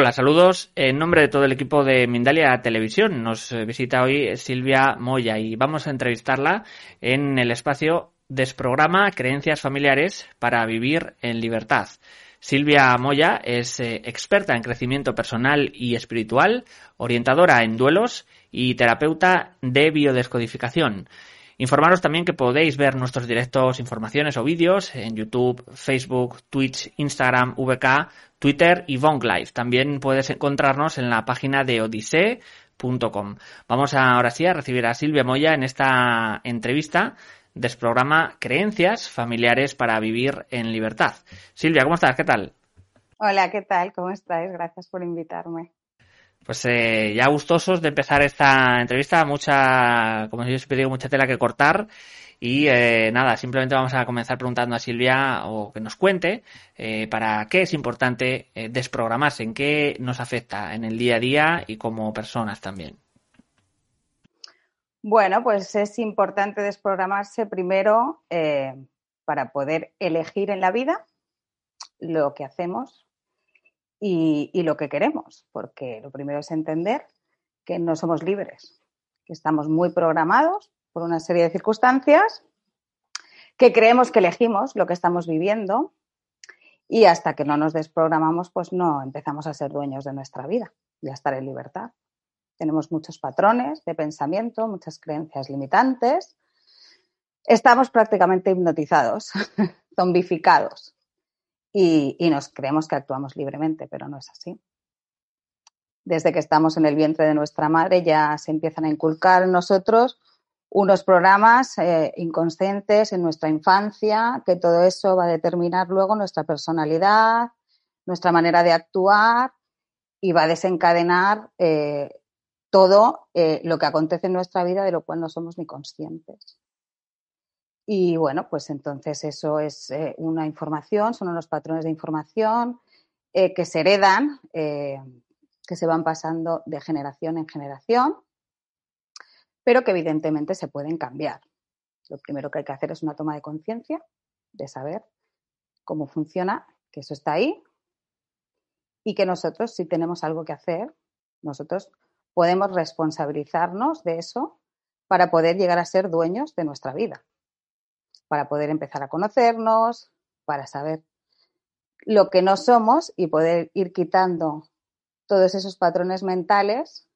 Hola, saludos. En nombre de todo el equipo de Mindalia Televisión nos eh, visita hoy Silvia Moya y vamos a entrevistarla en el espacio Desprograma Creencias Familiares para Vivir en Libertad. Silvia Moya es eh, experta en crecimiento personal y espiritual, orientadora en duelos y terapeuta de biodescodificación. Informaros también que podéis ver nuestros directos, informaciones o vídeos en YouTube, Facebook, Twitch, Instagram, VK, Twitter y Vong Live. También puedes encontrarnos en la página de odisee.com. Vamos ahora sí a recibir a Silvia Moya en esta entrevista del programa Creencias Familiares para Vivir en Libertad. Silvia, ¿cómo estás? ¿Qué tal? Hola, ¿qué tal? ¿Cómo estáis? Gracias por invitarme. Pues eh, ya gustosos de empezar esta entrevista, mucha, como yo siempre digo, mucha tela que cortar. Y eh, nada, simplemente vamos a comenzar preguntando a Silvia o que nos cuente eh, para qué es importante eh, desprogramarse, en qué nos afecta en el día a día y como personas también. Bueno, pues es importante desprogramarse primero para poder elegir en la vida lo que hacemos y, lo que queremos, porque lo primero es entender que no somos libres, que estamos muy programados por una serie de circunstancias que creemos que elegimos lo que estamos viviendo y hasta que no nos desprogramamos, pues no empezamos a ser dueños de nuestra vida y a estar en libertad. Tenemos muchos patrones de pensamiento, muchas creencias limitantes. Estamos prácticamente hipnotizados, zombificados y, nos creemos que actuamos libremente, pero no es así desde que estamos en el vientre de nuestra madre ya se empiezan a inculcar en nosotros unos programas eh, inconscientes en nuestra infancia, que todo eso va a determinar luego nuestra personalidad, nuestra manera de actuar y va a desencadenar eh, todo eh, lo que acontece en nuestra vida de lo cual no somos ni conscientes. Y bueno, pues entonces eso es eh, una información, son unos patrones de información eh, que se heredan, que se van pasando de generación en generación, pero que evidentemente se pueden cambiar. Lo primero que hay que hacer es una toma de conciencia, de saber cómo funciona, que eso está ahí y que nosotros, si tenemos algo que hacer, nosotros podemos responsabilizarnos de eso para poder llegar a ser dueños de nuestra vida, para poder empezar a conocernos, para saber lo que no somos y poder ir quitando todos esos patrones mentales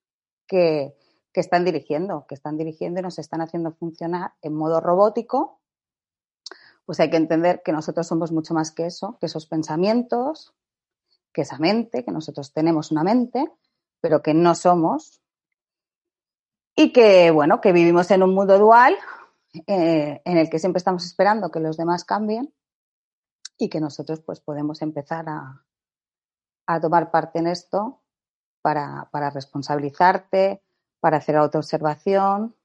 que, que están dirigiendo, que están dirigiendo y nos están haciendo funcionar en modo robótico, pues hay que entender que nosotros somos mucho más que eso, que esos pensamientos, que esa mente, que nosotros tenemos una mente, pero que no somos. Y que, bueno, que vivimos en un mundo dual eh, en el que siempre estamos esperando que los demás cambien y que nosotros pues podemos empezar a, a tomar parte en esto para, para responsabilizarte, para hacer autoobservación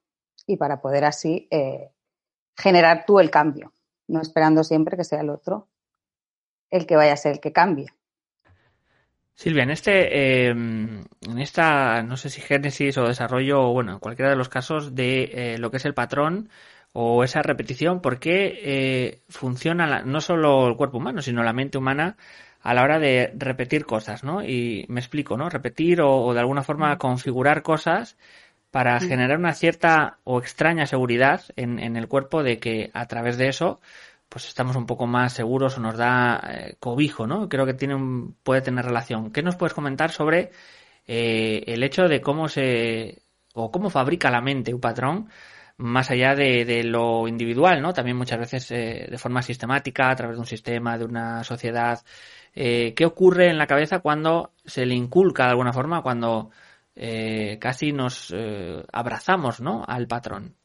y para poder así eh, generar tú el cambio, no esperando siempre que sea el otro el que vaya a ser el que cambie. Silvia, en este, eh, en esta, no sé si génesis o desarrollo, o bueno, en cualquiera de los casos de eh, lo que es el patrón o esa repetición, ¿por qué eh, funciona la, no solo el cuerpo humano, sino la mente humana a la hora de repetir cosas, ¿no? Y me explico, ¿no? Repetir o, o de alguna forma configurar cosas para generar una cierta o extraña seguridad en, en, el cuerpo de que a través de eso pues estamos un poco más seguros o nos da eh, cobijo, ¿no? Creo que tiene un, puede tener relación. ¿Qué nos puedes comentar sobre eh, el hecho de cómo se o cómo fabrica la mente un patrón más allá de, lo individual, ¿no? También muchas veces eh, de forma sistemática, a través de un sistema, de una sociedad. Eh, ¿Qué ocurre en la cabeza cuando se le inculca de alguna forma, cuando eh, casi nos abrazamos, ¿no? Al patrón.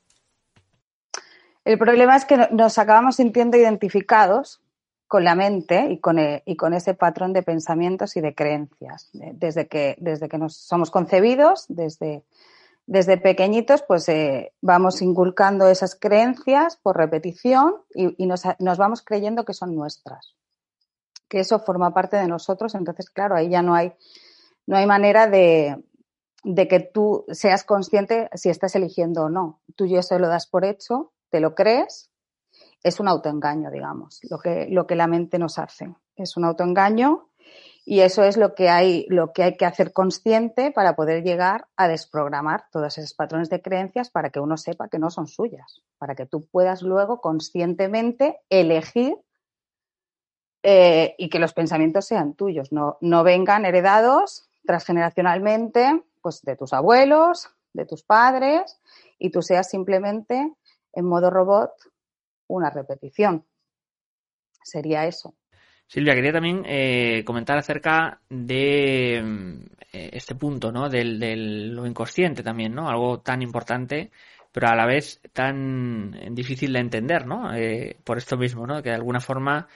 El problema es que nos acabamos sintiendo identificados con la mente y con, y con, ese patrón de pensamientos y de creencias. Desde que, desde que nos somos concebidos, desde, desde pequeñitos, pues eh, vamos inculcando esas creencias por repetición y, nos, vamos creyendo que son nuestras, que eso forma parte de nosotros. Entonces, claro, ahí ya no hay, no hay manera de, de que tú seas consciente si estás eligiendo o no. Tú ya se lo das por hecho, te lo crees, es un autoengaño, digamos, lo que, lo que la mente nos hace. Es un autoengaño y eso es lo que hay, lo que hay que hacer consciente para poder llegar a desprogramar todos esos patrones de creencias para que uno sepa que no son suyas, para que tú puedas luego conscientemente elegir eh, y que los pensamientos sean tuyos, no, no vengan heredados transgeneracionalmente pues, de tus abuelos, de tus padres, y tú seas simplemente en modo robot una repetición. Sería eso. Silvia, quería también eh, comentar acerca de eh, este punto, ¿no? Del, lo inconsciente también, ¿no? Algo tan importante, pero a la vez tan difícil de entender, ¿no? Eh, por esto mismo, ¿no? Que de alguna forma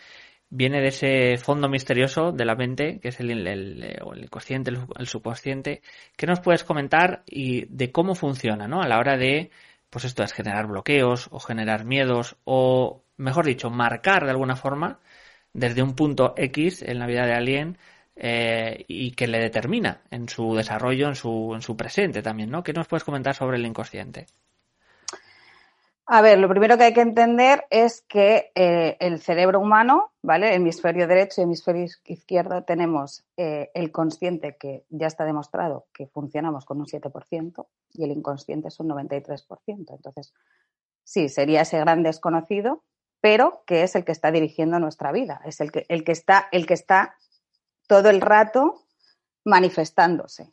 viene de ese fondo misterioso de la mente, que es el, el, el inconsciente, el, subconsciente. ¿Qué nos puedes comentar y de cómo funciona, ¿no? A la hora de, pues esto es generar bloqueos o generar miedos o, mejor dicho, marcar de alguna forma desde un punto X en la vida de alguien eh, y que le determina en su desarrollo, en su, en su presente también, ¿no? ¿Qué nos puedes comentar sobre el inconsciente? A ver, lo primero que hay que entender es que eh, el cerebro humano, ¿vale? Hemisferio derecho y hemisferio izquierdo tenemos eh, el consciente que ya está demostrado que funcionamos con un 7% y el inconsciente es un 93%. Entonces, sí, sería ese gran desconocido pero que es el que está dirigiendo nuestra vida, es el que, el que, está, el que está todo el rato manifestándose.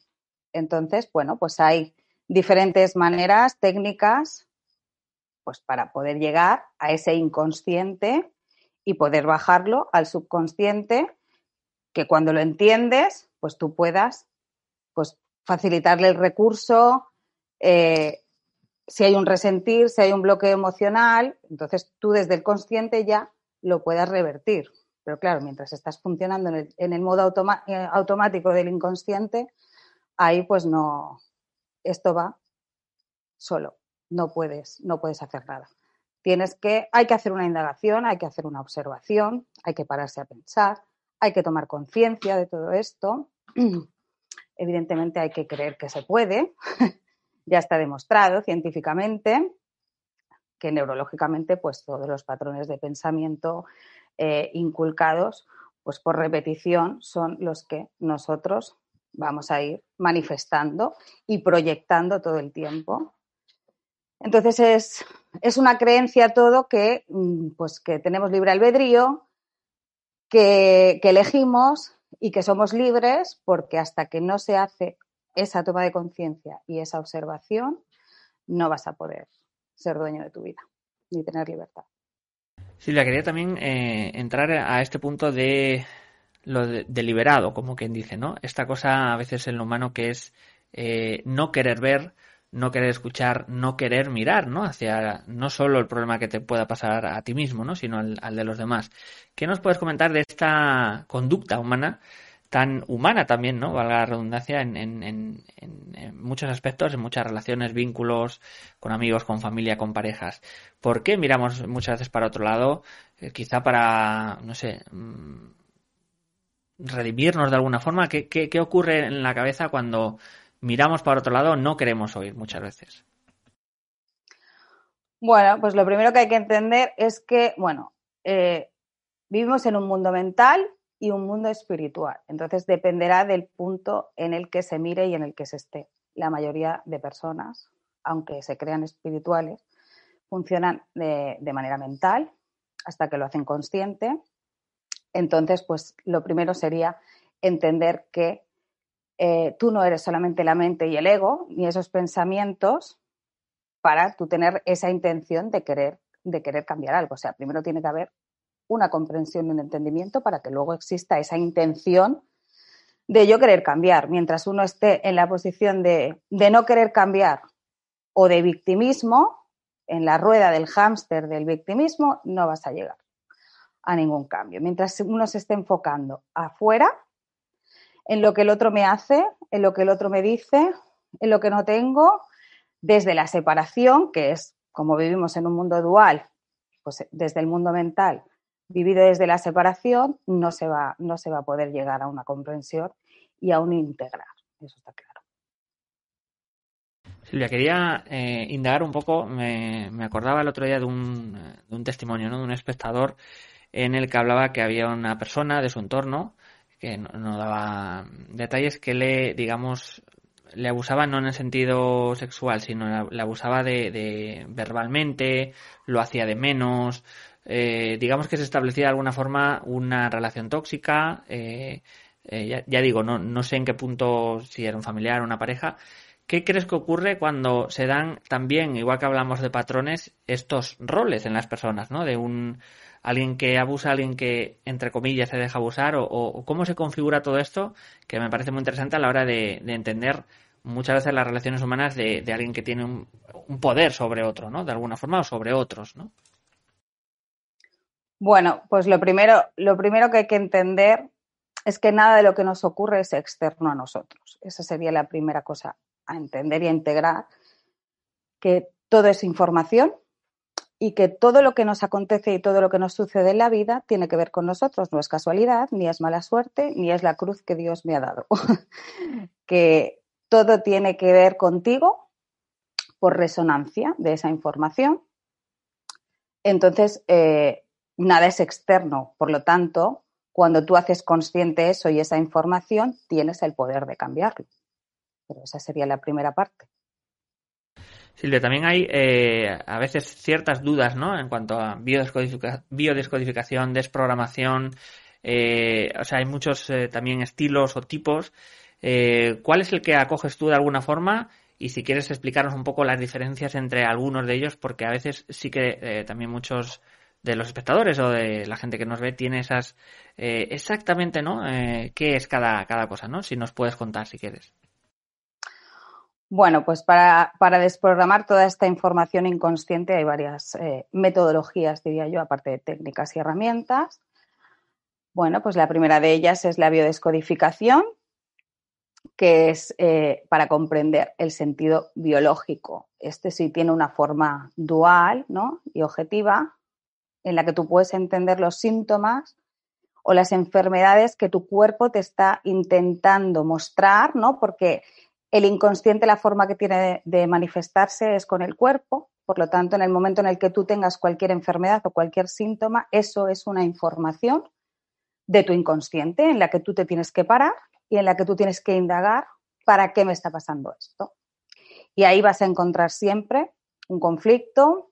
Entonces, bueno, pues hay diferentes maneras, técnicas, pues para poder llegar a ese inconsciente y poder bajarlo al subconsciente, que cuando lo entiendes, pues tú puedas pues, facilitarle el recurso, eh, si hay un resentir, si hay un bloqueo emocional, entonces tú desde el consciente ya lo puedas revertir. Pero claro, mientras estás funcionando en el, modo eh, automático del inconsciente, ahí pues no, esto va solo, no puedes, no puedes hacer nada. Tienes que, hay que hacer una indagación, hay que hacer una observación, hay que pararse a pensar, hay que tomar conciencia de todo esto. Evidentemente hay que creer que se puede, ya está demostrado científicamente que neurológicamente pues todos los patrones de pensamiento eh, inculcados pues por repetición son los que nosotros vamos a ir manifestando y proyectando todo el tiempo. Entonces es, es una creencia todo que, mm, pues que tenemos libre albedrío, que, que elegimos y que somos libres porque hasta que no se hace esa toma de conciencia y esa observación, no vas a poder ser dueño de tu vida ni tener libertad. Silvia, quería también eh, entrar a este punto de lo deliberado, como quien dice, ¿no? Esta cosa a veces en lo humano que es eh, no querer ver, no querer escuchar, no querer mirar, ¿no? Hacia no solo el problema que te pueda pasar a ti mismo, ¿no? Sino al, al de los demás. ¿Qué nos puedes comentar de esta conducta humana tan humana también, ¿no? Valga la redundancia, en, en, en, muchos aspectos, en muchas relaciones, vínculos con amigos, con familia, con parejas. ¿Por qué miramos muchas veces para otro lado? Eh, quizá para, no sé, mm, redimirnos de alguna forma. ¿Qué, ¿Qué, qué, ocurre en la cabeza cuando miramos para otro lado? No queremos oír muchas veces. Bueno, pues lo primero que hay que entender es que, bueno, eh, vivimos en un mundo mental y un mundo espiritual. Entonces dependerá del punto en el que se mire y en el que se esté. La mayoría de personas, aunque se crean espirituales, funcionan de, manera mental hasta que lo hacen consciente. Entonces, pues lo primero sería entender que eh, tú no eres solamente la mente y el ego, ni esos pensamientos, para tú tener esa intención de querer, de querer cambiar algo. O sea, primero tiene que haber una comprensión y un entendimiento para que luego exista esa intención de yo querer cambiar. Mientras uno esté en la posición de, no querer cambiar o de victimismo, en la rueda del hámster del victimismo, no vas a llegar a ningún cambio. Mientras uno se esté enfocando afuera, en lo que el otro me hace, en lo que el otro me dice, en lo que no tengo, desde la separación, que es como vivimos en un mundo dual, pues desde el mundo mental, vivido desde la separación, no se va, no se va a poder llegar a una comprensión y a un integrar. Eso está claro. Silvia, quería eh, indagar un poco, me, acordaba el otro día de un, de un testimonio, ¿no? de un espectador en el que hablaba que había una persona de su entorno que no, daba detalles que le, digamos, le abusaba no en el sentido sexual, sino le abusaba de, verbalmente, lo hacía de menos, eh, digamos que se establecía de alguna forma una relación tóxica, eh, eh, ya, digo, no, no sé en qué punto, si era un familiar o una pareja, ¿qué crees que ocurre cuando se dan también, igual que hablamos de patrones, estos roles en las personas, ¿no? De un alguien que abusa, alguien que, entre comillas, se deja abusar, o, cómo se configura todo esto, que me parece muy interesante a la hora de, entender muchas veces las relaciones humanas de, alguien que tiene un, poder sobre otro, ¿no? De alguna forma, o sobre otros, ¿no? Bueno, pues lo primero, lo primero que hay que entender es que nada de lo que nos ocurre es externo a nosotros. Esa sería la primera cosa a entender y a integrar, que todo es información, y que todo lo que nos acontece y todo lo que nos sucede en la vida tiene que ver con nosotros, no es casualidad, ni es mala suerte, ni es la cruz que Dios me ha dado. que todo tiene que ver contigo por resonancia de esa información. Entonces, eh, nada es externo, por lo tanto, cuando tú haces consciente eso y esa información, tienes el poder de cambiarlo. Pero esa sería la primera parte. Silvia, también hay eh, a veces ciertas dudas ¿no? en cuanto a biodescodificación, desprogramación. Eh, o sea, hay muchos eh, también estilos o tipos. ¿Cuál es el que acoges tú de alguna forma? Y si quieres explicarnos un poco las diferencias entre algunos de ellos, porque a veces sí que también muchos de los espectadores o de la gente que nos ve tiene esas exactamente, ¿no? ¿Qué es cada, cada cosa, ¿no? Si nos puedes contar, si quieres. Bueno, pues para, desprogramar toda esta información inconsciente hay varias eh, metodologías, diría yo, aparte de técnicas y herramientas. Bueno, pues la primera de ellas es la biodescodificación, que es eh, para comprender el sentido biológico. Este sí tiene una forma dual ¿no? y objetiva, en la que tú puedes entender los síntomas o las enfermedades que tu cuerpo te está intentando mostrar, ¿no? Porque el inconsciente, la forma que tiene de, manifestarse es con el cuerpo, por lo tanto, en el momento en el que tú tengas cualquier enfermedad o cualquier síntoma, eso es una información de tu inconsciente en la que tú te tienes que parar y en la que tú tienes que indagar para qué me está pasando esto. Y ahí vas a encontrar siempre un conflicto,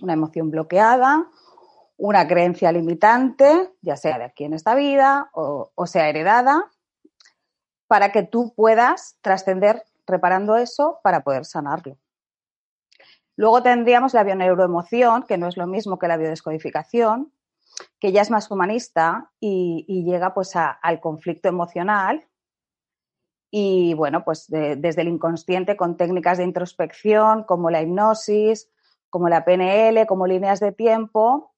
una emoción bloqueada, una creencia limitante, ya sea de aquí en esta vida o, sea heredada, para que tú puedas trascender reparando eso para poder sanarlo. Luego tendríamos la bioneuroemoción, que no es lo mismo que la biodescodificación, que ya es más humanista y, llega pues al conflicto emocional. Y bueno, pues desde el inconsciente con técnicas de introspección como la hipnosis, como la PNL, como líneas de tiempo,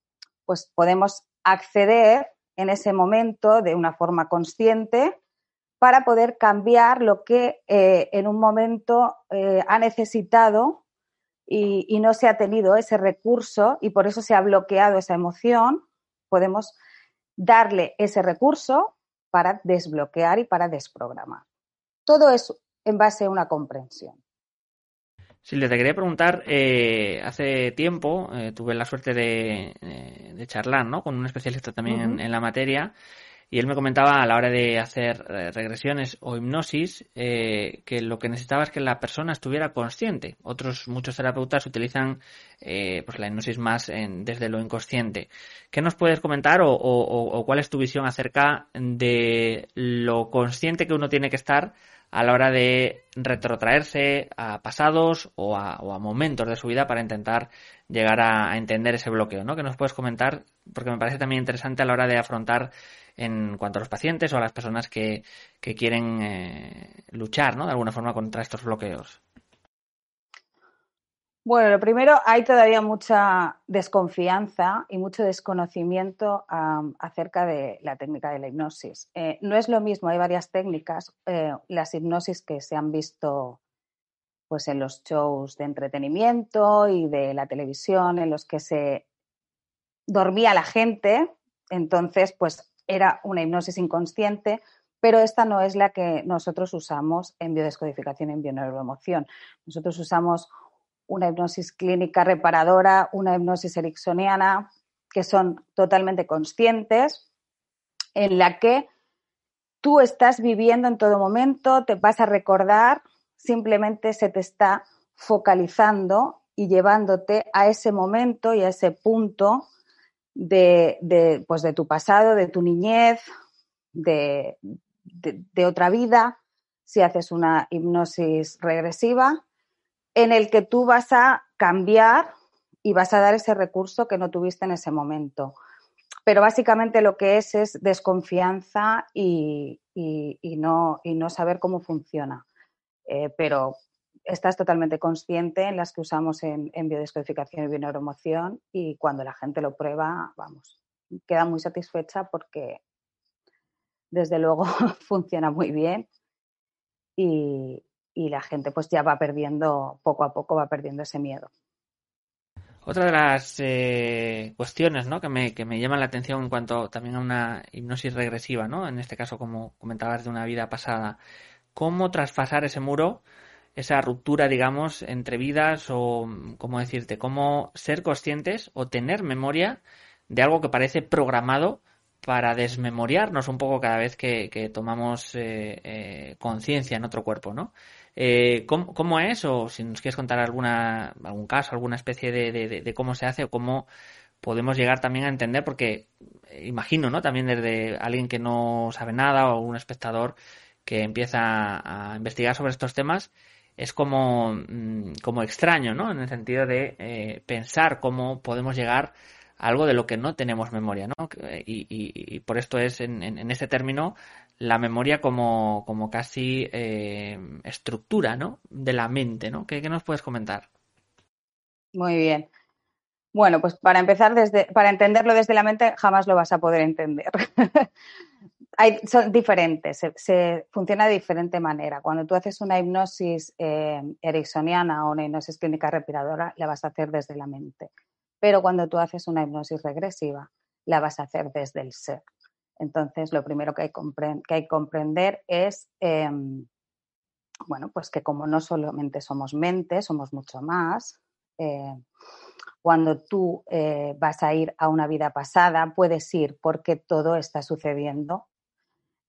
pues podemos acceder en ese momento de una forma consciente para poder cambiar lo que eh, en un momento eh, ha necesitado y, no se ha tenido ese recurso y por eso se ha bloqueado esa emoción, podemos darle ese recurso para desbloquear y para desprogramar. Todo es en base a una comprensión. Silvia, te quería preguntar, eh, hace tiempo tuve la suerte de, charlar ¿no? con un especialista también en, la materia y él me comentaba a la hora de hacer eh, regresiones o hipnosis eh, que lo que necesitaba es que la persona estuviera consciente. Otros muchos terapeutas utilizan eh, pues la hipnosis más desde lo inconsciente. ¿Qué nos puedes comentar o, cuál es tu visión acerca de lo consciente que uno tiene que estar a la hora de retrotraerse a pasados o a, momentos de su vida para intentar llegar a, entender ese bloqueo, ¿no? Que nos puedes comentar, porque me parece también interesante a la hora de afrontar en cuanto a los pacientes o a las personas que, quieren eh, luchar, ¿no? De alguna forma contra estos bloqueos. Bueno, lo primero, hay todavía mucha desconfianza y mucho desconocimiento acerca de la técnica de la hipnosis. Eh, no es lo mismo, hay varias técnicas. Eh, las hipnosis que se han visto pues, en los shows de entretenimiento y de la televisión, en los que se dormía la gente, entonces, pues era una hipnosis inconsciente, pero esta no es la que nosotros usamos en biodescodificación en bioneuroemoción. Nosotros usamos una hipnosis clínica reparadora, una hipnosis ericksoniana, que son totalmente conscientes, en la que tú estás viviendo en todo momento, te vas a recordar, simplemente se te está focalizando y llevándote a ese momento y a ese punto de, pues de tu pasado, de tu niñez, de, de, otra vida, si haces una hipnosis regresiva, en el que tú vas a cambiar y vas a dar ese recurso que no tuviste en ese momento. Pero básicamente lo que es es desconfianza y, y, no, y no, saber cómo funciona. Eh, pero estás totalmente consciente en las que usamos en, biodescodificación y bioneuromoción y cuando la gente lo prueba, vamos, queda muy satisfecha porque desde luego funciona muy bien y, la gente pues ya va perdiendo, poco a poco va perdiendo ese miedo. Otra de las eh, cuestiones ¿no? que, me, que me llaman la atención en cuanto también a una hipnosis regresiva, ¿no? en este caso como comentabas de una vida pasada, cómo traspasar ese muro esa ruptura, digamos, entre vidas o, ¿cómo decirte?, cómo ser conscientes o tener memoria de algo que parece programado para desmemoriarnos un poco cada vez que, tomamos eh, eh, conciencia en otro cuerpo, ¿no? Eh, ¿cómo, es? O si nos quieres contar alguna, algún caso, alguna especie de, de, cómo se hace o cómo podemos llegar también a entender, porque imagino, ¿no? También desde alguien que no sabe nada o un espectador que empieza a investigar sobre estos temas, es como, mm, como extraño, ¿no? En el sentido de eh, pensar cómo podemos llegar a algo de lo que no tenemos memoria, ¿no? Y, por esto es en, en, este término la memoria como, como casi eh, estructura, ¿no? De la mente, ¿no? ¿Qué, ¿Qué, nos puedes comentar? Muy bien. Bueno, pues para empezar, desde, para entenderlo desde la mente jamás lo vas a poder entender. son diferentes, se, funciona de diferente manera. Cuando tú haces una hipnosis eh, ericksoniana o una hipnosis clínica respiradora, la vas a hacer desde la mente. Pero cuando tú haces una hipnosis regresiva, la vas a hacer desde el ser. Entonces, lo primero que hay, que, comprender es, em, bueno, pues que como no solamente somos mente, somos mucho más. Eh, cuando tú eh, vas a ir a una vida pasada, puedes ir porque todo está sucediendo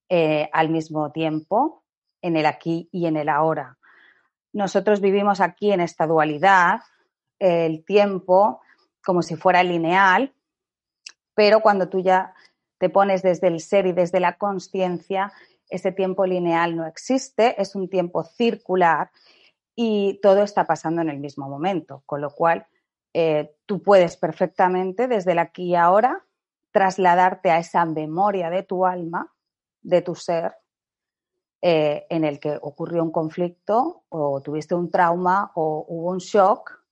eh, al mismo tiempo, en el aquí y en el ahora. Nosotros vivimos aquí en esta dualidad, el tiempo como si fuera lineal, pero cuando tú ya te pones desde el ser y desde la conciencia, ese tiempo lineal no existe, es un tiempo circular y todo está pasando en el mismo momento, con lo cual eh, tú puedes perfectamente desde el aquí y ahora trasladarte a esa memoria de tu alma de tu ser eh, en el que ocurrió un conflicto o tuviste un trauma o hubo un shock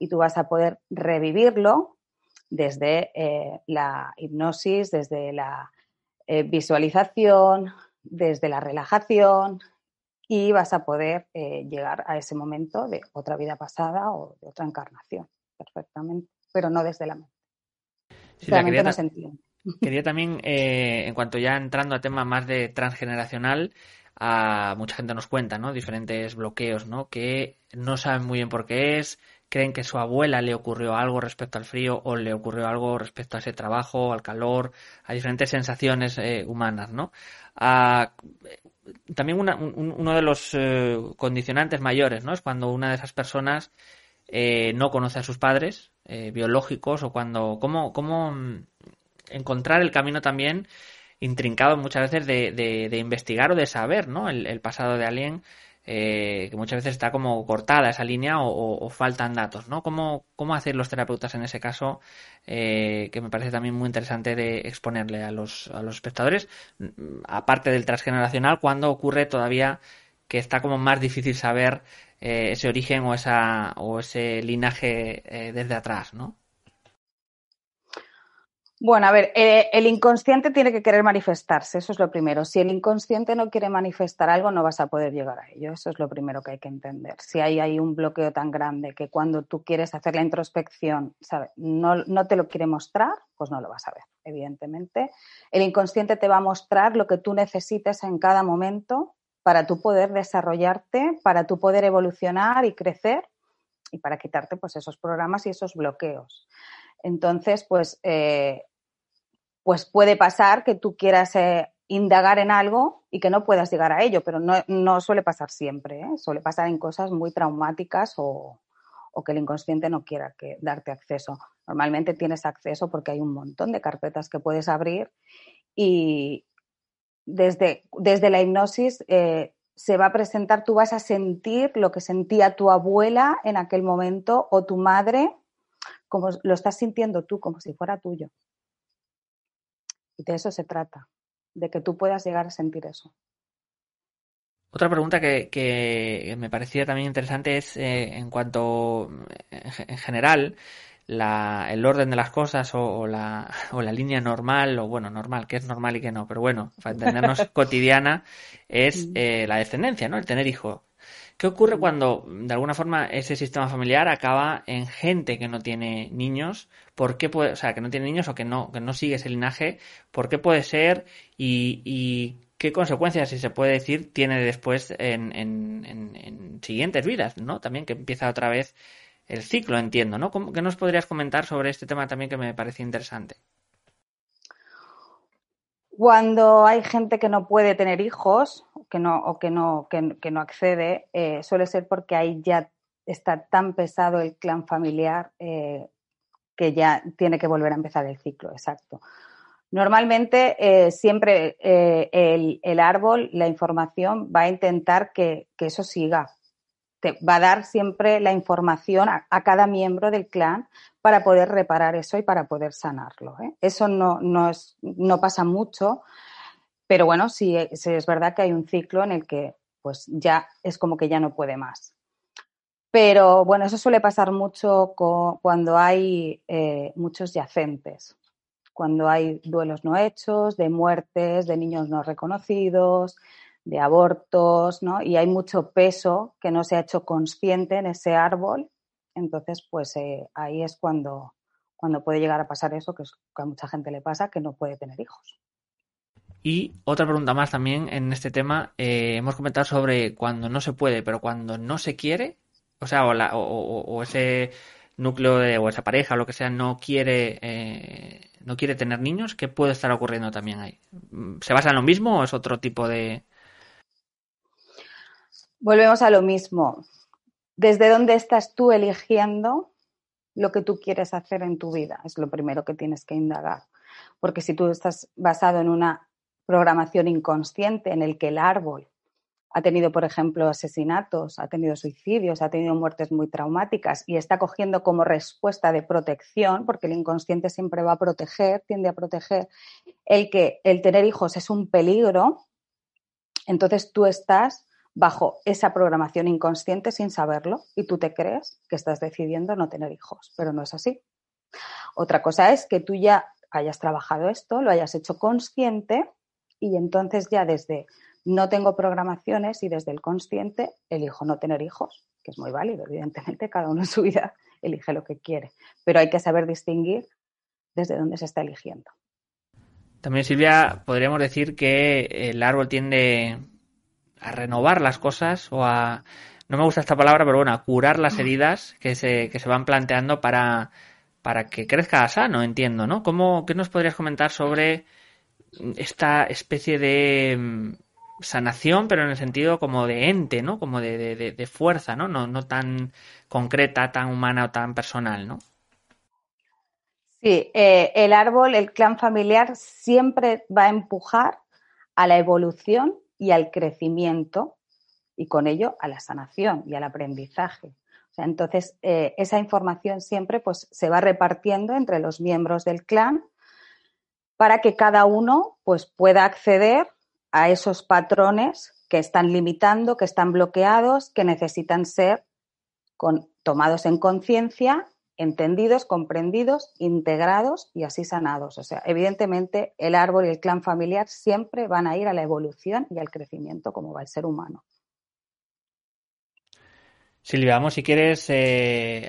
y tú vas a poder revivirlo desde eh, la hipnosis, desde la visualización, desde la relajación y vas a poder llegar a ese momento de otra vida pasada o de otra encarnación perfectamente, pero no desde la mente. no se entiende. Quería también, eh, en cuanto ya entrando a tema más de transgeneracional, a mucha gente nos cuenta, ¿no? Diferentes bloqueos, ¿no? Que no saben muy bien por qué es, creen que su abuela le ocurrió algo respecto al frío o le ocurrió algo respecto a ese trabajo, al calor, a diferentes sensaciones eh, humanas, ¿no? También uno de los eh, condicionantes mayores. Es cuando una de esas personas eh, no conoce a sus padres biológicos o cuando cómo, cómo mm, encontrar el camino también intrincado muchas veces de, de, investigar o de saber, ¿no? el pasado de alguien eh, que muchas veces está como cortada esa línea o, faltan datos, ¿no? ¿Cómo, ¿Cómo, hacer los terapeutas en ese caso? Eh, que me parece también muy interesante de exponerle a los, a los espectadores, mm, aparte del transgeneracional, cuando ocurre todavía que está como más difícil saber eh, ese origen o, esa, o ese linaje desde atrás, ¿no? Bueno, a ver, eh, el inconsciente tiene que querer manifestarse, eso es lo primero. Si el inconsciente no quiere manifestar algo, no vas a poder llegar a ello. Eso es lo primero que hay que entender. Si hay, hay un bloqueo tan grande que cuando tú quieres hacer la introspección, No, no te lo quiere mostrar, pues no lo vas a ver, evidentemente. El inconsciente te va a mostrar lo que tú necesites en cada momento para tú poder desarrollarte, para tú poder evolucionar y crecer y para quitarte pues esos programas y esos bloqueos. Entonces, pues, eh, pues puede pasar que tú quieras eh, indagar en algo y que no puedas llegar a ello, pero no, suele pasar siempre, ¿eh? suele pasar en cosas muy traumáticas o, que el inconsciente no quiera que, darte acceso. Normalmente tienes acceso porque hay un montón de carpetas que puedes abrir y desde, desde la hipnosis se va a presentar, tú vas a sentir lo que sentía tu abuela en aquel momento o tu madre como lo estás sintiendo tú, como si fuera tuyo. Y de eso se trata, de que tú puedas llegar a sentir eso. Otra pregunta que, me parecía también interesante es eh, en cuanto, en general, el orden de las cosas o, la, o, la, línea normal, o bueno, normal, que es normal y que no, pero bueno, para entendernos cotidiana, es eh, la descendencia, ¿no? El tener hijos. ¿Qué ocurre cuando, de alguna forma, ese sistema familiar acaba en gente que no tiene niños? ¿Por qué puede, o sea, que no tiene niños o que no, que no sigue ese linaje? ¿Por qué puede ser? Y, qué consecuencias, si se puede decir, tiene después en, en, siguientes vidas, ¿no? También que empieza otra vez el ciclo, entiendo, ¿no? ¿Qué nos podrías comentar sobre este tema también que me parece interesante? Cuando hay gente que no puede tener hijos que no, o que no, que, no accede, eh, suele ser porque ahí ya está tan pesado el clan familiar eh, que ya tiene que volver a empezar el ciclo, exacto. Normalmente eh, siempre el, árbol, la información, va a intentar que, eso siga. Te va a dar siempre la información a, cada miembro del clan para poder reparar eso y para poder sanarlo. Eso no, no, es, no pasa mucho, pero bueno, sí, es verdad que hay un ciclo en el que pues ya es como que ya no puede más. Pero bueno, eso suele pasar mucho cuando hay eh, muchos yacentes, cuando hay duelos no hechos, de muertes, de niños no reconocidos, de abortos, ¿no? Y hay mucho peso que no se ha hecho consciente en ese árbol. Entonces, pues eh, ahí es cuando, cuando puede llegar a pasar eso, que, es, que a mucha gente le pasa, que no puede tener hijos. Y otra pregunta más también en este tema, eh, hemos comentado sobre cuando no se puede, pero cuando no se quiere, o sea, o, ese núcleo de, o esa pareja o lo que sea no quiere eh, no quiere tener niños, ¿qué puede estar ocurriendo también ahí? ¿Se basa en lo mismo o es otro tipo de...? Volvemos a lo mismo. ¿Desde dónde estás tú eligiendo lo que tú quieres hacer en tu vida? Es lo primero que tienes que indagar. Porque si tú estás basado en una programación inconsciente en el que el árbol ha tenido, por ejemplo, asesinatos, ha tenido suicidios, ha tenido muertes muy traumáticas y está cogiendo como respuesta de protección, porque el inconsciente siempre va a proteger, tiende a proteger, el que el tener hijos es un peligro, entonces tú estás bajo esa programación inconsciente sin saberlo y tú te crees que estás decidiendo no tener hijos, pero no es así. Otra cosa es que tú ya hayas trabajado esto, lo hayas hecho consciente y entonces ya desde no tengo programaciones y desde el consciente elijo no tener hijos, que es muy válido, evidentemente, cada uno en su vida elige lo que quiere, pero hay que saber distinguir desde dónde se está eligiendo. También, Silvia, podríamos decir que el árbol tiende a renovar las cosas o a, no me gusta esta palabra, pero bueno, a curar las heridas que se, que se van planteando para, para que crezca sano, entiendo, ¿no? ¿Cómo, ¿Qué nos podrías comentar sobre esta especie de mm, sanación, pero en el sentido como de ente, ¿no? Como de, de, fuerza, ¿no? ¿no? No tan concreta, tan humana o tan personal, ¿no? Sí, eh, el árbol, el clan familiar siempre va a empujar a la evolución y al crecimiento y con ello a la sanación y al aprendizaje. O sea, entonces, eh, esa información siempre pues, se va repartiendo entre los miembros del clan para que cada uno pues, pueda acceder a esos patrones que están limitando, que están bloqueados, que necesitan ser tomados en conciencia, entendidos, comprendidos, integrados y así sanados. O sea, evidentemente el árbol y el clan familiar siempre van a ir a la evolución y al crecimiento como va el ser humano. Silvia, vamos si quieres eh,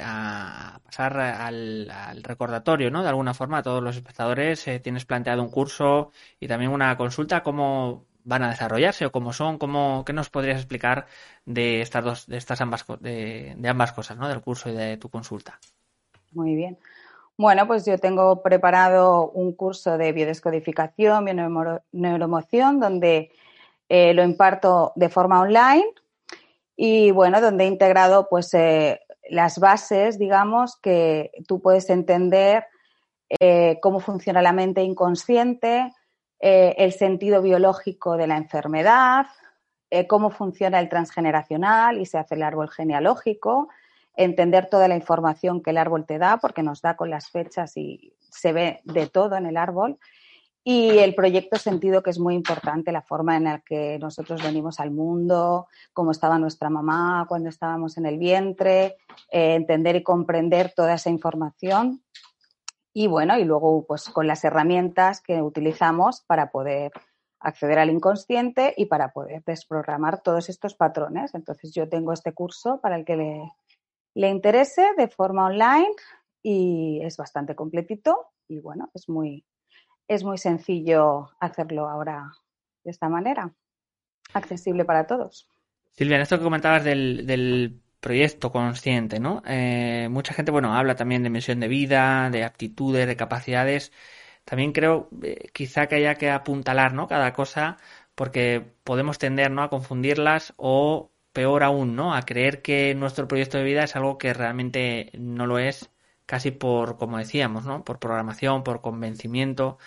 pasar al, recordatorio, ¿no? De alguna forma a todos los espectadores. Eh, tienes planteado un curso y también una consulta. ¿Cómo van a desarrollarse o cómo son? ¿Cómo, ¿Qué nos podrías explicar de estas dos, de estas ambas, de, de ambas cosas, ¿no? Del curso y de tu consulta. Muy bien. Bueno, pues yo tengo preparado un curso de biodescodificación, bioneuromoción, donde eh, lo imparto de forma online y bueno, donde he integrado pues eh, las bases, digamos, que tú puedes entender eh, cómo funciona la mente inconsciente, eh, el sentido biológico de la enfermedad, cómo funciona el transgeneracional y se hace el árbol genealógico, entender toda la información que el árbol te da, porque nos da con las fechas y se ve de todo en el árbol. Y el proyecto sentido, que es muy importante, la forma en la que nosotros venimos al mundo, cómo estaba nuestra mamá cuando estábamos en el vientre, eh, entender y comprender toda esa información. Y bueno, y luego pues con las herramientas que utilizamos para poder acceder al inconsciente y para poder desprogramar todos estos patrones. Entonces yo tengo este curso para el que le, le interese de forma online y es bastante completito y bueno, es muy, es muy sencillo hacerlo ahora de esta manera, accesible para todos. Silvia, en esto que comentabas del, proyecto consciente, ¿no? Eh, mucha gente, bueno, habla también de misión de vida, de aptitudes, de capacidades. También creo eh, quizá que haya que apuntalar, ¿no? Cada cosa porque podemos tender, ¿no? A confundirlas o peor aún, ¿no? A creer que nuestro proyecto de vida es algo que realmente no lo es casi por, como decíamos, ¿no? Por programación, por convencimiento,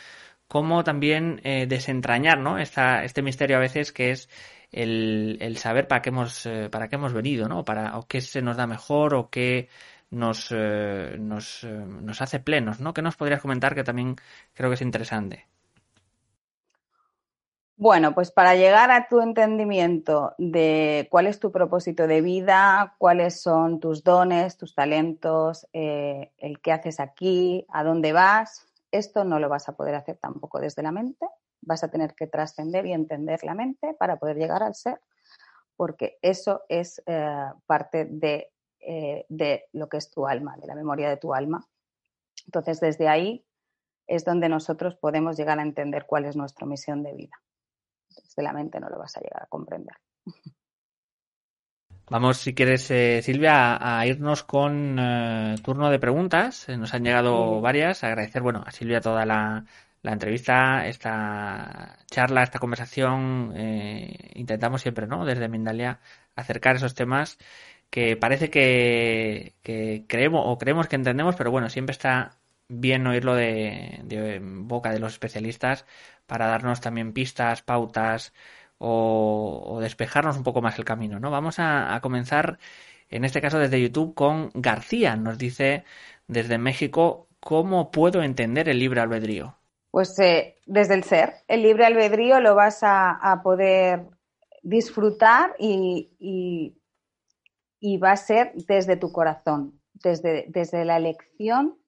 como también eh, desentrañar, ¿no? Esta, este misterio a veces que es el, el saber para qué hemos, eh, para qué hemos venido, ¿no? Para, o qué se nos da mejor o qué nos, eh, nos, nos hace plenos, ¿no? ¿Qué nos podrías comentar que también creo que es interesante? Bueno, pues para llegar a tu entendimiento de cuál es tu propósito de vida, cuáles son tus dones, tus talentos, eh, el qué haces aquí, a dónde vas, esto no lo vas a poder hacer tampoco desde la mente. Vas a tener que trascender y entender la mente para poder llegar al ser, porque eso es eh, parte de, eh, de lo que es tu alma, de la memoria de tu alma. Entonces, desde ahí es donde nosotros podemos llegar a entender cuál es nuestra misión de vida de la mente no lo vas a llegar a comprender. Vamos, si quieres, eh, Silvia, a, irnos con eh, turno de preguntas. Eh, nos han llegado varias. Agradecer, bueno, a Silvia toda la, entrevista, esta charla, esta conversación. intentamos siempre, ¿no? Desde Mindalia acercar esos temas que parece que, creemos o creemos que entendemos, pero bueno, siempre está bien oírlo de, boca de los especialistas para darnos también pistas, pautas o, despejarnos un poco más el camino, ¿no? Vamos a, comenzar, en este caso desde YouTube, con García. Nos dice desde México, ¿cómo puedo entender el libre albedrío? Pues eh, desde el ser. El libre albedrío lo vas a, poder disfrutar y, y, va a ser desde tu corazón, desde, desde la elección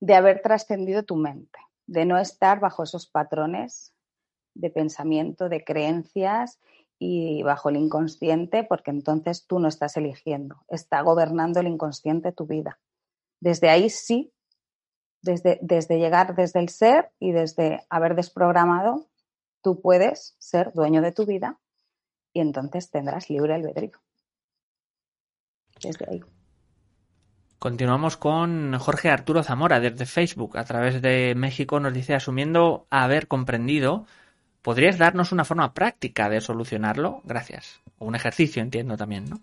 de haber trascendido tu mente de no estar bajo esos patrones de pensamiento, de creencias y bajo el inconsciente, porque entonces tú no estás eligiendo, está gobernando el inconsciente tu vida. Desde ahí sí, desde, desde llegar desde el ser y desde haber desprogramado, tú puedes ser dueño de tu vida y entonces tendrás libre albedrío. desde ahí. Continuamos con Jorge Arturo Zamora desde Facebook. A través de México nos dice, asumiendo haber comprendido, ¿podrías darnos una forma práctica de solucionarlo? Gracias. O un ejercicio, entiendo también, ¿no?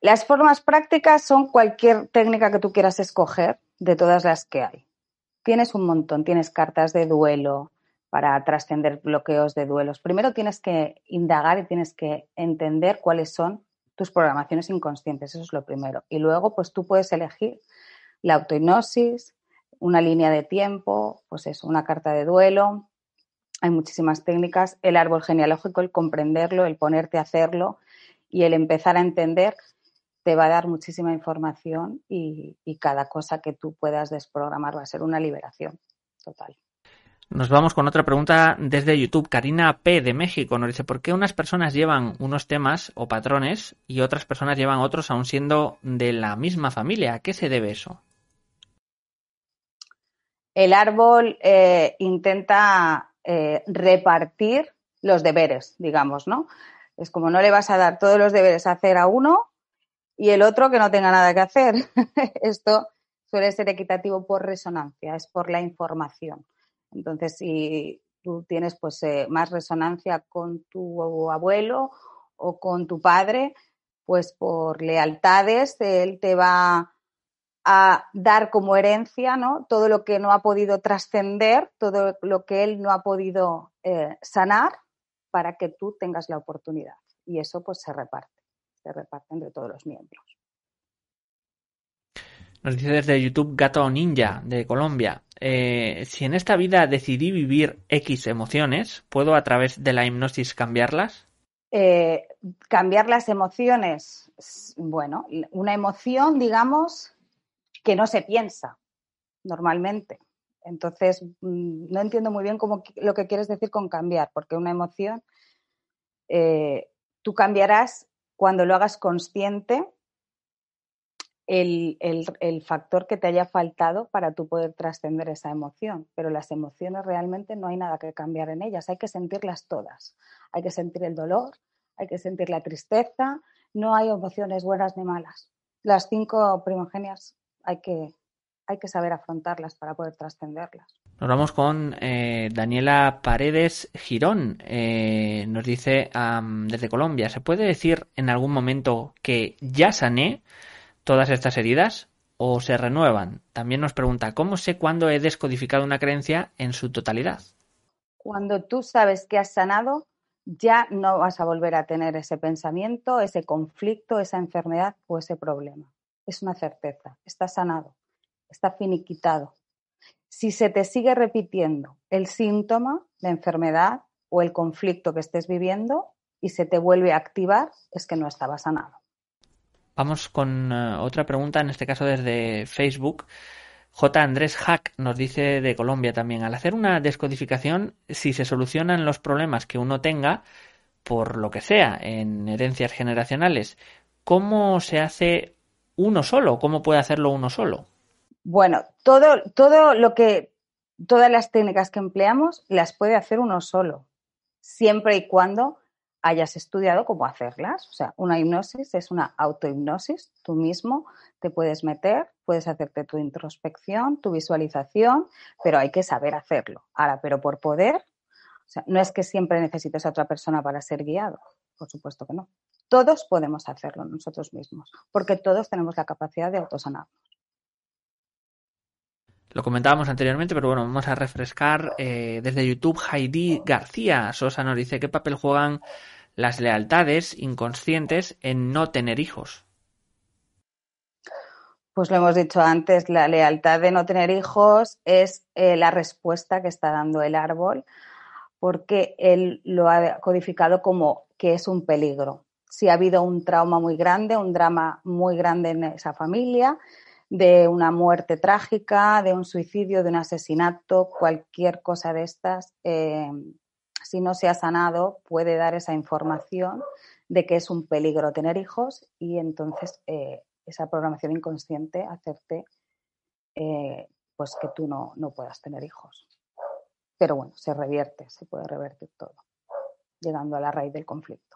Las formas prácticas son cualquier técnica que tú quieras escoger de todas las que hay. Tienes un montón, tienes cartas de duelo para trascender bloqueos de duelos. Primero tienes que indagar y tienes que entender cuáles son tus programaciones inconscientes, eso es lo primero. Y luego, pues tú puedes elegir la autohipnosis, una línea de tiempo, pues es una carta de duelo. Hay muchísimas técnicas. El árbol genealógico, el comprenderlo, el ponerte a hacerlo y el empezar a entender te va a dar muchísima información y, y cada cosa que tú puedas desprogramar va a ser una liberación total. Nos vamos con otra pregunta desde YouTube. Karina P. de México nos dice, ¿por qué unas personas llevan unos temas o patrones y otras personas llevan otros aún siendo de la misma familia? ¿A qué se debe eso? El árbol eh, intenta eh, repartir los deberes, digamos, ¿no? Es como no le vas a dar todos los deberes a hacer a uno y el otro que no tenga nada que hacer. Esto suele ser equitativo por resonancia, es por la información. Entonces, si tú tienes pues eh, más resonancia con tu abuelo o con tu padre, pues por lealtades él te va a dar como herencia, ¿no? Todo lo que no ha podido trascender, todo lo que él no ha podido eh, sanar para que tú tengas la oportunidad. Y eso pues se reparte, se reparte entre todos los miembros. Nos dice desde YouTube Gato Ninja de Colombia. Eh, si en esta vida decidí vivir X emociones, ¿puedo a través de la hipnosis cambiarlas? Eh, cambiar las emociones. Bueno, una emoción, digamos, que no se piensa normalmente. Entonces, mm, no entiendo muy bien cómo, lo que quieres decir con cambiar, porque una emoción eh, tú cambiarás cuando lo hagas consciente el, el, factor que te haya faltado para tú poder trascender esa emoción. Pero las emociones realmente no hay nada que cambiar en ellas, hay que sentirlas todas. Hay que sentir el dolor, hay que sentir la tristeza, no hay emociones buenas ni malas. Las cinco primogenias hay que, hay que saber afrontarlas para poder trascenderlas. Nos vamos con eh, Daniela Paredes Girón. Eh, nos dice desde Colombia, ¿se puede decir en algún momento que ya sané? Todas estas heridas o se renuevan? También nos pregunta, ¿cómo sé cuándo he descodificado una creencia en su totalidad? Cuando tú sabes que has sanado, ya no vas a volver a tener ese pensamiento, ese conflicto, esa enfermedad o ese problema. Es una certeza, está sanado, está finiquitado. Si se te sigue repitiendo el síntoma, la enfermedad o el conflicto que estés viviendo y se te vuelve a activar, es que no estaba sanado. Vamos con eh, otra pregunta, en este caso desde Facebook. J. Andrés Hack nos dice de Colombia también, al hacer una descodificación, si se solucionan los problemas que uno tenga, por lo que sea, en herencias generacionales, ¿cómo se hace uno solo? ¿Cómo puede hacerlo uno solo? Bueno, todo, todo lo que, todas las técnicas que empleamos las puede hacer uno solo, siempre y cuando hayas estudiado cómo hacerlas. O sea, una hipnosis es una autohipnosis. Tú mismo te puedes meter, puedes hacerte tu introspección, tu visualización, pero hay que saber hacerlo. Ahora, pero por poder, o sea, no es que siempre necesites a otra persona para ser guiado. Por supuesto que no. Todos podemos hacerlo nosotros mismos, porque todos tenemos la capacidad de autosanarnos. Lo comentábamos anteriormente, pero bueno, vamos a refrescar. Eh, desde YouTube, Heidi García Sosa nos dice qué papel juegan las lealtades inconscientes en no tener hijos. Pues lo hemos dicho antes, la lealtad de no tener hijos es eh, la respuesta que está dando el árbol porque él lo ha codificado como que es un peligro. Si ha habido un trauma muy grande, un drama muy grande en esa familia, de una muerte trágica, de un suicidio, de un asesinato, cualquier cosa de estas, eh, si no se ha sanado, puede dar esa información de que es un peligro tener hijos y entonces eh, esa programación inconsciente hacerte eh, pues que tú no, no puedas tener hijos. Pero bueno, se revierte, se puede revertir todo, llegando a la raíz del conflicto.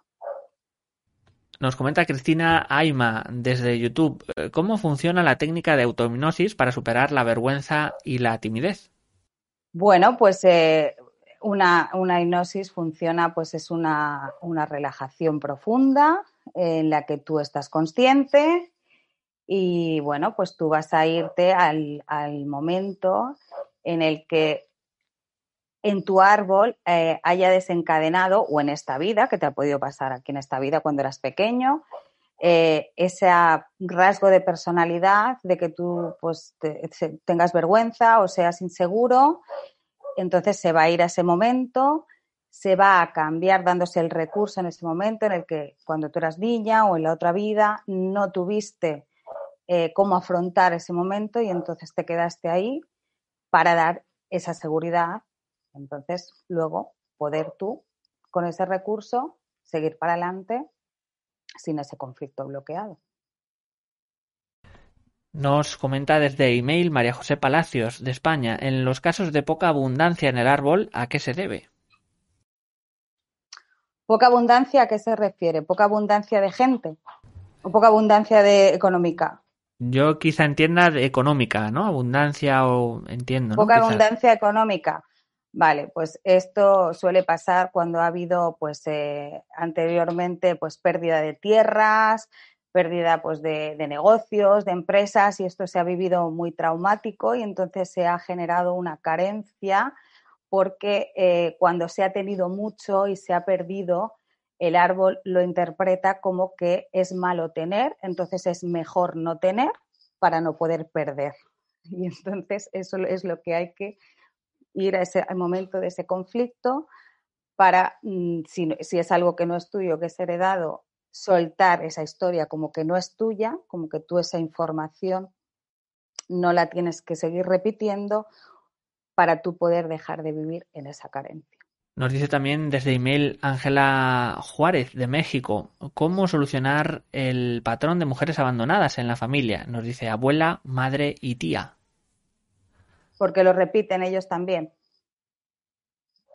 Nos comenta Cristina Aima desde YouTube eh, cómo funciona la técnica de autohipnosis para superar la vergüenza y la timidez. Bueno, pues eh, una, una, hipnosis funciona, pues es una, una relajación profunda en la que tú estás consciente y bueno, pues tú vas a irte al, al momento en el que en tu árbol eh, haya desencadenado, o en esta vida, que te ha podido pasar aquí en esta vida cuando eras pequeño, eh, ese rasgo de personalidad, de que tú pues, tengas vergüenza o seas inseguro, entonces se va a ir a ese momento, se va a cambiar dándose el recurso en ese momento en el que cuando tú eras niña o en la otra vida no tuviste eh, cómo afrontar ese momento y entonces te quedaste ahí para dar esa seguridad entonces, luego poder tú, con ese recurso, seguir para adelante sin ese conflicto bloqueado. Nos comenta desde email María José Palacios, de España, en los casos de poca abundancia en el árbol, ¿a qué se debe? ¿Poca abundancia a qué se refiere? ¿Poca abundancia de gente? ¿O poca abundancia de económica? Yo quizá entienda de económica, ¿no? Abundancia o entiendo. Poca abundancia económica. Vale, pues esto suele pasar cuando ha habido, pues, eh, anteriormente, pues, pérdida de tierras, pérdida, pues, de, negocios, de empresas, y esto se ha vivido muy traumático y entonces se ha generado una carencia porque eh, cuando se ha tenido mucho y se ha perdido, el árbol lo interpreta como que es malo tener, entonces es mejor no tener para no poder perder. Y entonces eso es lo que hay que ir a ese, momento de ese conflicto para, mm, si, si es algo que no es tuyo, que es heredado, soltar esa historia como que no es tuya, como que tú esa información no la tienes que seguir repitiendo para tú poder dejar de vivir en esa carencia. Nos dice también desde email Ángela Juárez de México, ¿cómo solucionar el patrón de mujeres abandonadas en la familia? Nos dice abuela, madre y tía porque lo repiten ellos también.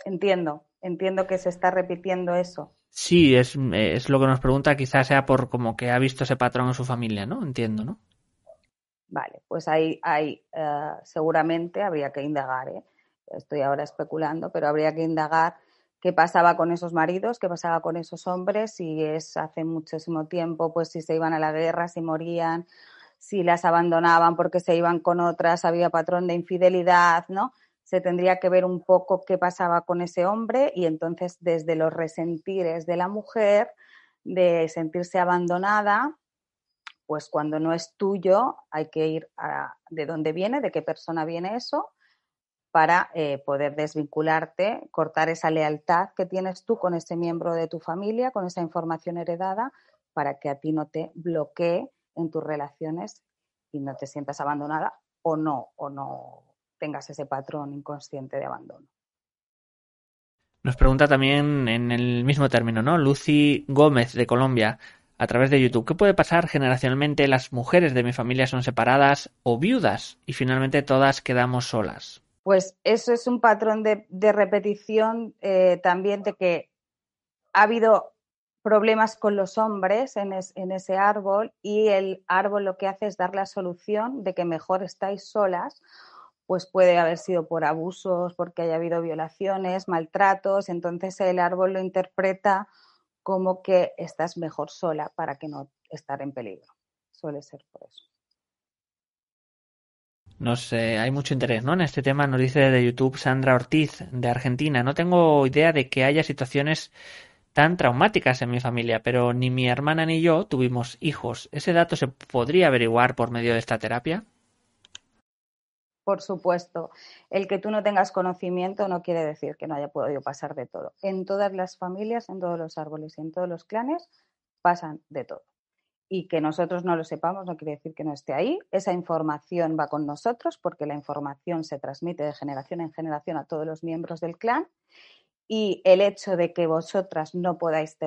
Entiendo, entiendo que se está repitiendo eso. Sí, es, es lo que nos pregunta, quizás sea por como que ha visto ese patrón en su familia, ¿no? Entiendo, ¿no? Vale, pues ahí, hay, eh, seguramente habría que indagar, ¿eh? estoy ahora especulando, pero habría que indagar qué pasaba con esos maridos, qué pasaba con esos hombres, si es hace muchísimo tiempo, pues si se iban a la guerra, si morían, si las abandonaban porque se iban con otras, había patrón de infidelidad, ¿no? Se tendría que ver un poco qué pasaba con ese hombre y entonces desde los resentires de la mujer, de sentirse abandonada, pues cuando no es tuyo hay que ir a de dónde viene, de qué persona viene eso, para eh, poder desvincularte, cortar esa lealtad que tienes tú con ese miembro de tu familia, con esa información heredada, para que a ti no te bloquee en tus relaciones y no te sientas abandonada o no, o no tengas ese patrón inconsciente de abandono. Nos pregunta también en el mismo término, ¿no? Lucy Gómez de Colombia a través de YouTube. ¿Qué puede pasar generacionalmente? Las mujeres de mi familia son separadas o viudas y finalmente todas quedamos solas. Pues eso es un patrón de, repetición eh, también de que ha habido problemas con los hombres en, ese árbol y el árbol lo que hace es dar la solución de que mejor estáis solas, pues puede haber sido por abusos, porque haya habido violaciones, maltratos, entonces el árbol lo interpreta como que estás mejor sola para que no estar en peligro. Suele ser por eso. No sé, hay mucho interés ¿no? en este tema, nos dice de YouTube Sandra Ortiz, de Argentina. No tengo idea de que haya situaciones tan traumáticas en mi familia, pero ni mi hermana ni yo tuvimos hijos. ¿Ese dato se podría averiguar por medio de esta terapia? Por supuesto. El que tú no tengas conocimiento no quiere decir que no haya podido pasar de todo. En todas las familias, en todos los árboles y en todos los clanes pasan de todo. Y que nosotros no lo sepamos no quiere decir que no esté ahí. Esa información va con nosotros porque la información se transmite de generación en generación a todos los miembros del clan y el hecho de que vosotras no podáis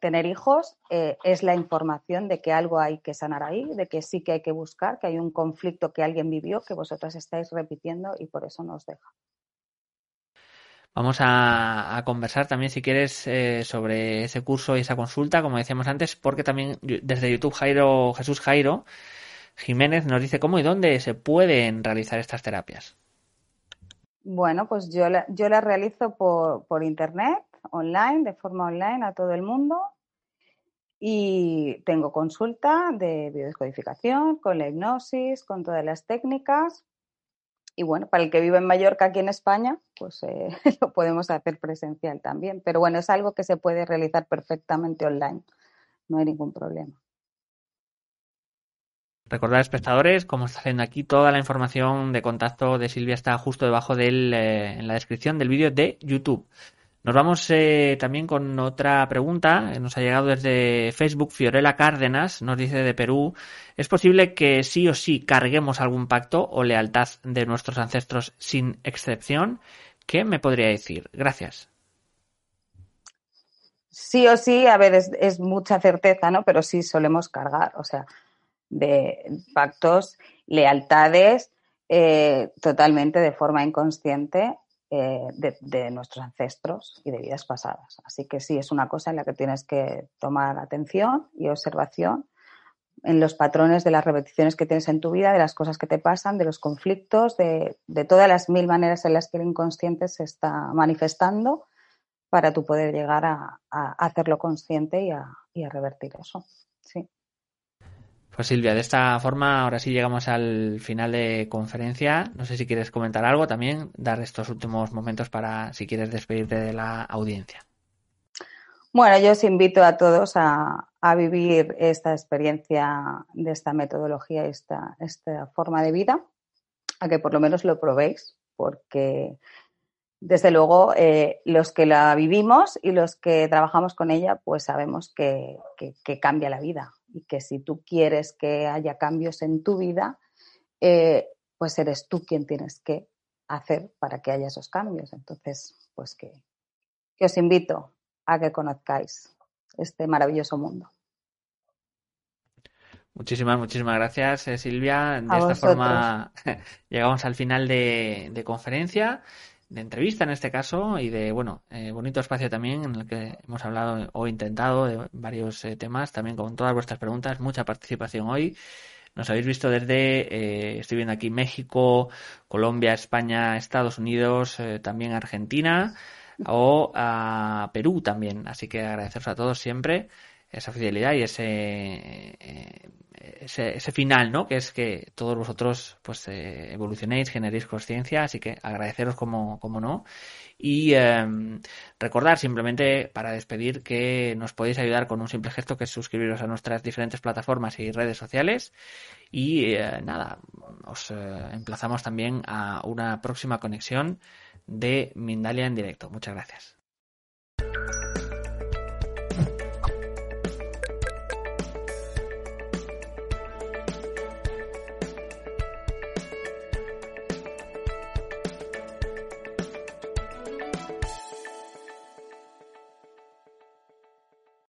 tener hijos eh, es la información de que algo hay que sanar ahí, de que sí que hay que buscar, que hay un conflicto que alguien vivió, que vosotras estáis repitiendo y por eso no deja. Vamos a, conversar también, si quieres, eh, sobre ese curso y esa consulta, como decíamos antes, porque también desde YouTube Jairo, Jesús Jairo Jiménez nos dice cómo y dónde se pueden realizar estas terapias. Bueno, pues yo, yo las realizo por, por internet, online, de forma online a todo el mundo. Y tengo consulta de biodescodificación, con la hipnosis, con todas las técnicas. Y bueno, para el que vive en Mallorca, aquí en España, pues eh, lo podemos hacer presencial también. Pero bueno, es algo que se puede realizar perfectamente online. No hay ningún problema. Recordad, espectadores, como está haciendo aquí, toda la información de contacto de Silvia está justo debajo del, eh, en la descripción del vídeo de YouTube. Nos vamos eh, también con otra pregunta. Nos ha llegado desde Facebook. Fiorella Cárdenas nos dice de Perú. ¿Es posible que sí o sí carguemos algún pacto o lealtad de nuestros ancestros sin excepción? ¿Qué me podría decir? Gracias. Sí o sí, a ver, es, mucha certeza, ¿no? Pero sí solemos cargar, o sea, de pactos, lealtades, eh, totalmente de forma inconsciente eh, de, nuestros ancestros y de vidas pasadas. Así que sí, es una cosa en la que tienes que tomar atención y observación en los patrones de las repeticiones que tienes en tu vida, de las cosas que te pasan, de los conflictos, de, todas las mil maneras en las que el inconsciente se está manifestando para tú poder llegar a, hacerlo consciente y a, y a revertir eso. Sí. Pues Silvia, de esta forma ahora sí llegamos al final de conferencia. No sé si quieres comentar algo también, dar estos últimos momentos para si quieres despedirte de la audiencia. Bueno, yo os invito a todos a, vivir esta experiencia de esta metodología, esta, esta forma de vida, a que por lo menos lo probéis, porque desde luego eh, los que la vivimos y los que trabajamos con ella, pues sabemos que cambia la vida y que si tú quieres que haya cambios en tu vida, eh, pues eres tú quien tienes que hacer para que haya esos cambios. Entonces, pues que, os invito a que conozcáis este maravilloso mundo. Muchísimas, muchísimas gracias, eh, Silvia. De esta forma llegamos al final de, de conferencia de entrevista en este caso y de, bueno, eh, bonito espacio también en el que hemos hablado o intentado de varios eh, temas, también con todas vuestras preguntas, mucha participación hoy. Nos habéis visto desde, eh, estoy viendo aquí México, Colombia, España, Estados Unidos, también Argentina o a Perú también. Así que agradeceros a todos siempre esa fidelidad y ese ese, ese, final, ¿no? Que es que todos vosotros pues eh, evolucionéis, generéis conciencia, así que agradeceros como, como no. Y em, recordar simplemente para despedir que nos podéis ayudar con un simple gesto que es suscribiros a nuestras diferentes plataformas y redes sociales. Y eh, nada, os eh, emplazamos también a una próxima conexión de Mindalia en directo. Muchas gracias.